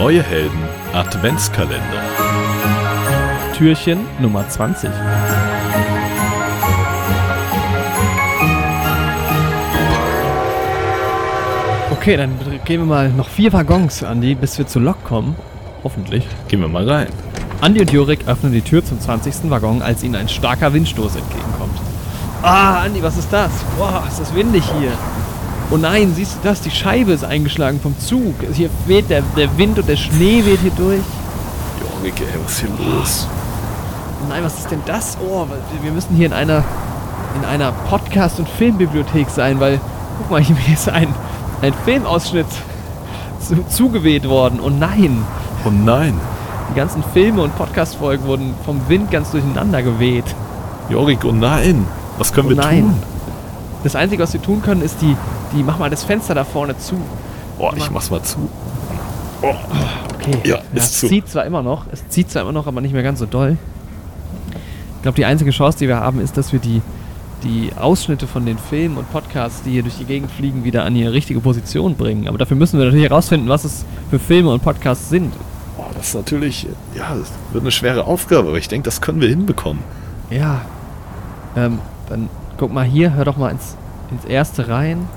Neue Helden Adventskalender. Türchen Nummer 20. Okay, dann gehen wir mal noch vier Waggons, Andi, bis wir zur Lok kommen. Hoffentlich. Gehen wir mal rein. Andi und Jurik öffnen die Tür zum 20. Waggon, als ihnen ein starker Windstoß entgegenkommt. Ah, Andi, was ist das? Boah, ist das windig hier. Oh nein, siehst du das? Die Scheibe ist eingeschlagen vom Zug. Hier weht der, der Wind und der Schnee weht hier durch. Jorik, ey, was ist hier los? Oh nein, was ist denn das? Oh, wir müssen hier in einer, in einer Podcast- und Filmbibliothek sein, weil, guck mal, hier ist ein, ein Filmausschnitt zu, zugeweht worden. Oh nein, Oh nein. die ganzen Filme und Podcast-Folgen wurden vom Wind ganz durcheinander geweht. Jorik, oh nein. Was können Oh wir nein. tun? Das Einzige, was wir tun können, ist die, die, mach mal das Fenster da vorne zu. Boah, ich mach's mal zu. Okay. Ja, ist es zu. zieht zwar immer noch, es zieht zwar immer noch, aber nicht mehr ganz so doll. Ich glaube, die einzige Chance, die wir haben, ist, dass wir die, die Ausschnitte von den Filmen und Podcasts, die hier durch die Gegend fliegen, wieder an ihre richtige Position bringen. Aber dafür müssen wir natürlich herausfinden, was es für Filme und Podcasts sind. Boah, das ist natürlich, ja, das wird eine schwere Aufgabe, aber ich denke, das können wir hinbekommen. Ja. Ähm, dann guck mal hier, hör doch mal ins, ins erste rein.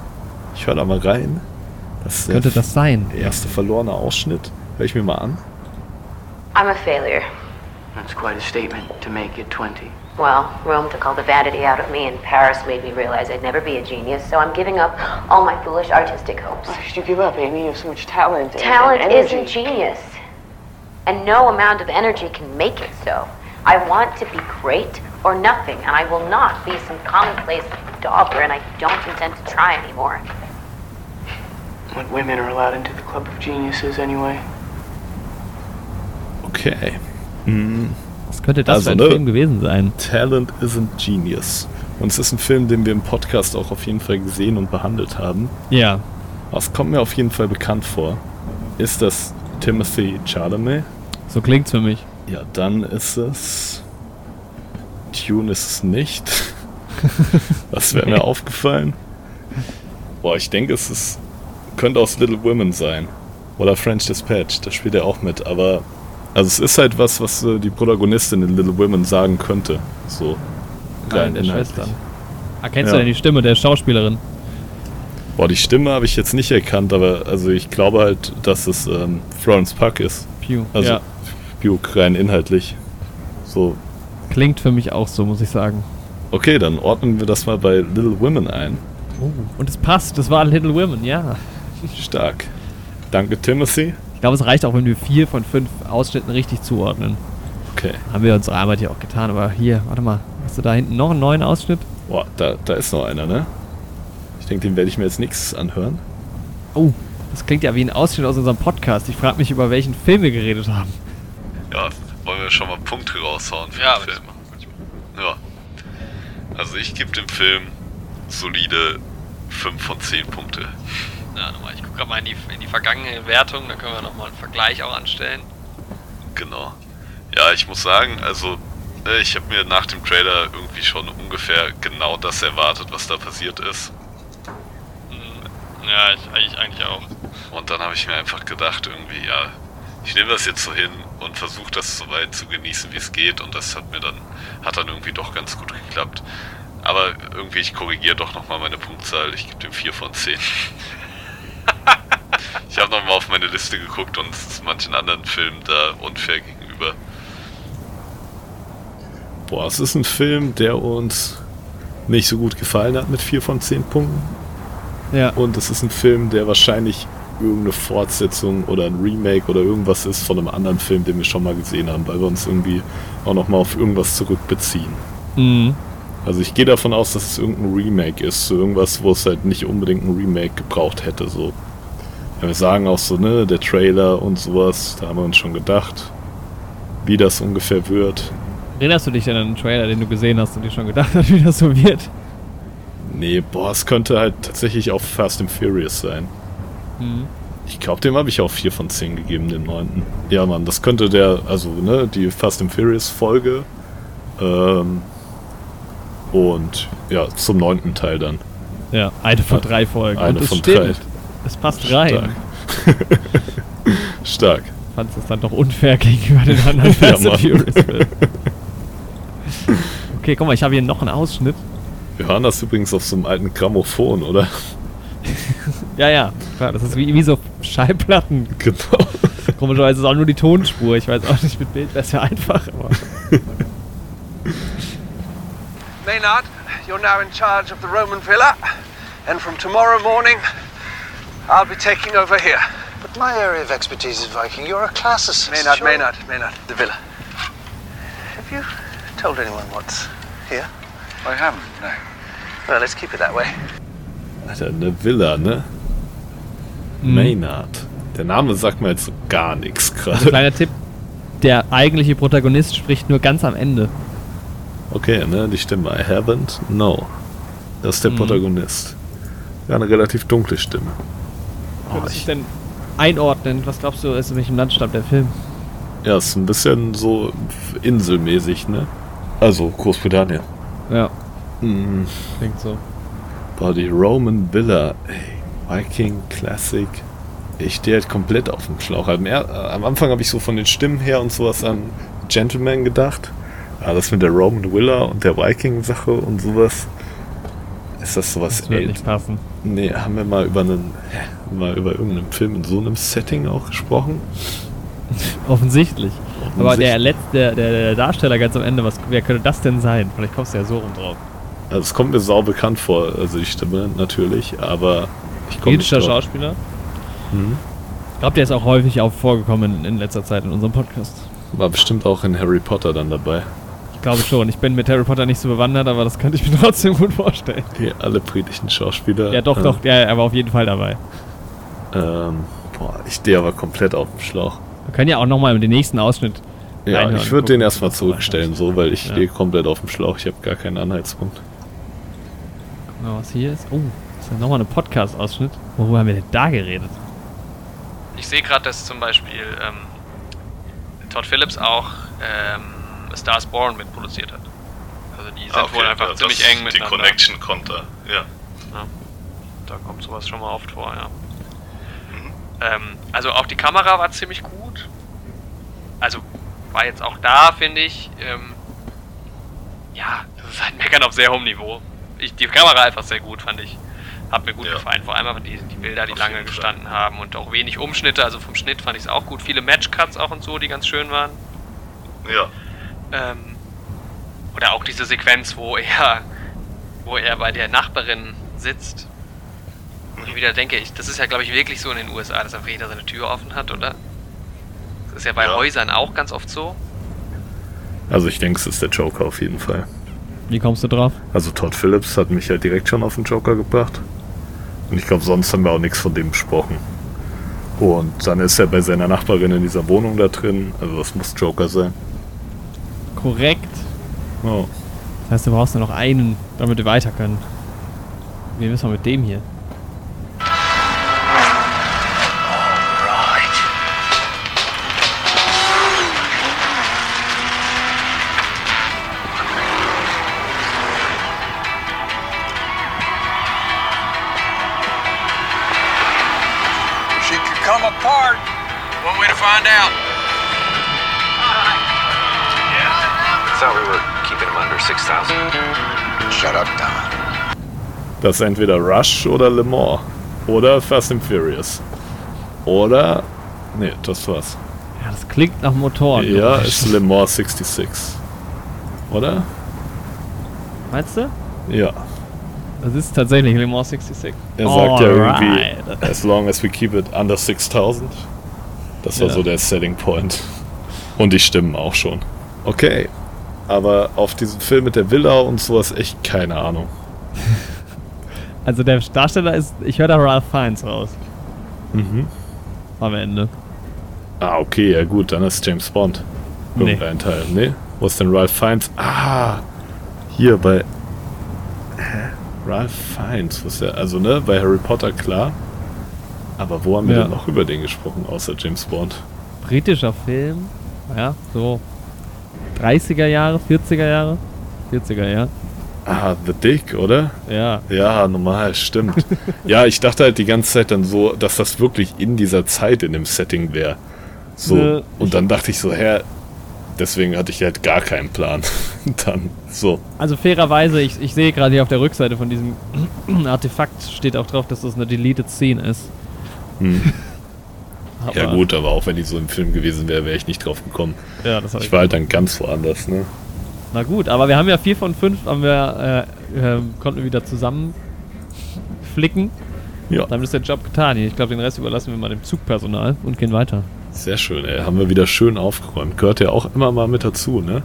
Ich höre da mal rein. Das Könnte das sein? erste verlorene Ausschnitt. Hör ich mir mal an. I'm a failure. That's quite a statement to make at 20. Well, Rome took all the vanity out of me, and Paris made me realize I'd never be a genius, so I'm giving up all my foolish artistic hopes. Why should you give up, Amy? You have so much talent. Talent and energy. isn't genius, and no amount of energy can make it so. I want to be great or nothing, and I will not be some commonplace dauber, and I don't intend to try anymore. What women are allowed into the Club of Geniuses anyway? Okay. Hm. Was könnte das Also, für ein ne? Film gewesen sein? Talent isn't genius. Und es ist ein Film, den wir im Podcast auch auf jeden Fall gesehen und behandelt haben. Ja. Was kommt mir auf jeden Fall bekannt vor? Ist das Timothy Chalamet? So klingt's für mich. Ja, dann ist es. Tune ist es nicht. Das wäre mir aufgefallen. Boah, ich denke, es ist. Könnte aus Little Women sein. Oder French Dispatch, da spielt er auch mit. Aber. Also, es ist halt was, was äh, die Protagonistin in Little Women sagen könnte. So. Nein, der inhaltlich. Schwestern. Erkennst Ja. du denn die Stimme der Schauspielerin? Boah, die Stimme habe ich jetzt nicht erkannt, aber also ich glaube halt, dass es ähm, Florence Puck ist. Pew. Also ja. Buke rein inhaltlich. So, Klingt für mich auch so, muss ich sagen. okay, dann ordnen wir das mal bei Little Women ein. Und es passt, das war Little Women, ja. Stark. Danke, Timothy. Ich glaube, es reicht auch, wenn wir vier von fünf Ausschnitten richtig zuordnen. Okay. Haben wir unsere Arbeit hier auch getan, aber hier, warte mal. Hast du da hinten noch einen neuen Ausschnitt? Boah, da, da ist noch einer, ne? Ich denke, den werde ich mir jetzt nichts anhören. Oh, das klingt ja wie ein Ausschnitt aus unserem Podcast. Ich frage mich, über welchen Film wir geredet haben. Ja, wollen wir schon mal Punkte raushauen für Ja, den Film? Ja. Also ich gebe dem Film solide 5 von 10 Punkte. Ja, nochmal, ich gucke gerade mal in die, in die vergangene Wertung, dann können wir nochmal einen Vergleich auch anstellen. Genau. Ja, ich muss sagen, also äh, ich habe mir nach dem Trailer irgendwie schon ungefähr genau das erwartet, was da passiert ist. Hm, Ja, ich, eigentlich, eigentlich auch. Und dann habe ich mir einfach gedacht, irgendwie, ja, ich nehme das jetzt so hin und versuche das so weit zu genießen, wie es geht. Und das hat mir dann, hat dann irgendwie doch ganz gut geklappt. Aber irgendwie, ich korrigiere doch nochmal meine Punktzahl. Ich gebe dem 4 von 10. ich habe nochmal auf meine Liste geguckt und es ist manchen anderen Filmen da unfair gegenüber. Boah, es ist ein Film, der uns nicht so gut gefallen hat mit 4 von 10 Punkten. Ja. Und es ist ein Film, der wahrscheinlich irgendeine Fortsetzung oder ein Remake oder irgendwas ist von einem anderen Film, den wir schon mal gesehen haben, weil wir uns irgendwie auch nochmal auf irgendwas zurückbeziehen. Mhm. Also ich gehe davon aus, dass es irgendein Remake ist, so irgendwas, wo es halt nicht unbedingt ein Remake gebraucht hätte. So. Ja, wir sagen auch so, ne, der Trailer und sowas, da haben wir uns schon gedacht, wie das ungefähr wird. Erinnerst du dich denn an den Trailer, den du gesehen hast und dir schon gedacht hast, wie das so wird? Nee, boah, es könnte halt tatsächlich auch Fast and Furious sein. Mhm. Ich glaube, dem habe ich auch 4 von 10 gegeben, dem 9. Ja, Mann, das könnte der, also, ne, die Fast and Furious Folge. Ähm, und ja, zum neunten Teil dann. Ja, eine von drei Folgen. Eine von stimmt. drei. Es passt rein. Stark. Stark. fandst es dann doch unfair gegenüber den anderen Ja, Fast Filmen. Okay, guck mal, ich habe hier noch einen Ausschnitt. Wir hören das übrigens auf so einem alten Grammophon, oder? Ja, ja, klar, das ist wie, wie so Schallplatten. Genau. Komischerweise ist es auch nur die Tonspur. Ich weiß auch nicht, mit Bild wäre es ja einfach, aber. Maynard, you're now in charge of the Roman villa, and from tomorrow morning, I'll be taking over here. But my area of expertise is Viking. You're a classicist. Maynard, Sure. Maynard, Maynard, the villa. Have you told anyone what's here? I haven't, no. Well, let's keep it that way. Alter, eine Villa, ne? Maynard. Der Name sagt mir jetzt so gar nichts gerade. Kleiner Tipp: Der eigentliche Protagonist spricht nur ganz am Ende. Okay, ne? Die Stimme. I haven't, no. Das ist der Mhm. Protagonist. Ja, eine relativ dunkle Stimme. Oh, Was ich, ist denn einordnen? Was glaubst du, ist in welchem Land stammt der Film? ja, ist ein bisschen so inselmäßig, ne? Also Großbritannien. Ja, Mhm. klingt so. Boah, die Roman Villa, ey, Viking Classic. Ich stehe halt komplett auf dem Schlauch. Am, Anfang habe ich so von den Stimmen her und sowas an Gentleman gedacht. Aber das mit der Roman Villa und der Viking-Sache und sowas. Ist das sowas Das wird nicht passen. Nee, haben wir mal über einen, mal über irgendeinen Film in so einem Setting auch gesprochen? Offensichtlich. Aber der Offensichtlich. letzte, der, der, Darsteller ganz am Ende, was, wer könnte das denn sein? Vielleicht kommst du ja so rum drauf. Also es kommt mir sau bekannt vor, also die Stimme natürlich, aber ich komme nicht drauf. Schauspieler. Mhm. Ich glaube, der ist auch häufig auch vorgekommen in, in letzter Zeit in unserem Podcast. War bestimmt auch in Harry Potter dann dabei. Ich glaube schon. Ich bin mit Harry Potter nicht so bewandert, aber das könnte ich mir trotzdem gut vorstellen. Hier alle britischen Schauspieler. Ja, doch, äh, doch. Ja, er war auf jeden Fall dabei. Ähm, boah, ich stehe aber komplett auf dem Schlauch. Wir können ja auch nochmal den nächsten Ausschnitt. Ja, ich würde den erstmal zurückstellen, so, weil ich Ja. stehe komplett auf dem Schlauch. Ich habe gar keinen Anhaltspunkt. Guck mal, was hier ist. Oh, das ist ja nochmal ein Podcast-Ausschnitt. Worüber haben wir denn da geredet? Ich sehe gerade, dass zum Beispiel ähm, Todd Phillips auch ähm, A Star is Born mitproduziert hat. Also die sind wohl einfach ziemlich eng miteinander. kommt da, ja. Da kommt sowas schon mal oft vor, ja. Ähm, also auch die Kamera war ziemlich gut. Also war jetzt auch da, finde ich. Ähm, ja, das ist halt Meckern auf sehr hohem Niveau. Ich, die Kamera einfach sehr gut, fand ich. Hat mir gut Ja. gefallen. Vor allem aber die, die Bilder, die Auf lange jeden Fall. gestanden haben und auch wenig Umschnitte. Also vom Schnitt fand ich es auch gut. Viele Matchcuts auch und so, die ganz schön waren. Ja. Ähm, oder auch diese Sequenz, wo er, wo er bei der Nachbarin sitzt. Und ich wieder denke, ich, das ist ja, glaube ich, wirklich so in den USA, dass einfach jeder seine Tür offen hat, oder? Das ist ja bei Ja. Häusern auch ganz oft so. Also ich denke, es ist der Joker auf jeden Fall. Wie kommst du drauf? Also Todd Phillips hat mich ja direkt schon auf den Joker gebracht. Und ich glaube, sonst haben wir auch nichts von dem besprochen. Und dann ist er bei seiner Nachbarin in dieser Wohnung da drin. Also das muss Joker sein. Korrekt. Oh. Das heißt, du brauchst nur noch einen, damit wir weiter können. Wie müssen wir mit dem hier? She could come apart. One way to find out. Thought we were keeping him under 6,000. Shut up, Don. Das ist entweder Rush oder Le Mans. Oder Fast and Furious. Oder. Nee, das war's. Ja, das klingt nach Motoren. Ja, ist Le Mans 66. Oder? Meinst du? Ja. Das ist tatsächlich Le Mans 66. Er sagt ja irgendwie, as long as we keep it under 6000. Das war Ja. so der Selling Point. Und die stimmen auch schon. Okay. Aber auf diesen Film mit der Villa und sowas echt keine Ahnung. Also der Darsteller ist, ich höre da Ralph Fiennes raus. Mhm. Am Ende. Ah, okay, ja gut, dann ist James Bond. Nee. Irgendein Teil. Nee? Wo ist denn Ralph Fiennes? Ah! Hier bei. Hä? Ralph Fiennes, was ist der? Also, ne, bei Harry Potter klar. Aber wo haben wir Ja. denn noch über den gesprochen, außer James Bond? Britischer Film. Ja, so 30er Jahre, 40er Jahre. 40er Jahre. Ah, The Dick, oder? Ja. Ja, normal, stimmt. ja, ich dachte halt die ganze Zeit dann so, dass das wirklich in dieser Zeit in dem Setting wäre. So, Ne, und dann dachte ich so, hä, deswegen hatte ich halt gar keinen Plan. dann, so. Also fairerweise, ich, ich sehe gerade hier auf der Rückseite von diesem Artefakt steht auch drauf, dass das eine deleted Scene ist. Hm. Aber- Ja gut, aber auch wenn die so im Film gewesen wäre, wäre ich nicht drauf gekommen. Ja, das Ich ich war halt dann ganz woanders, ne? Na gut, aber wir haben ja vier von fünf, haben wir, äh, äh, konnten wir wieder zusammen flicken. Ja, Damit ist der Job getan. Ich glaube, den Rest überlassen wir mal dem Zugpersonal und gehen weiter. sehr schön, ey. Haben wir wieder schön aufgeräumt. Gehört ja auch immer mal mit dazu, ne?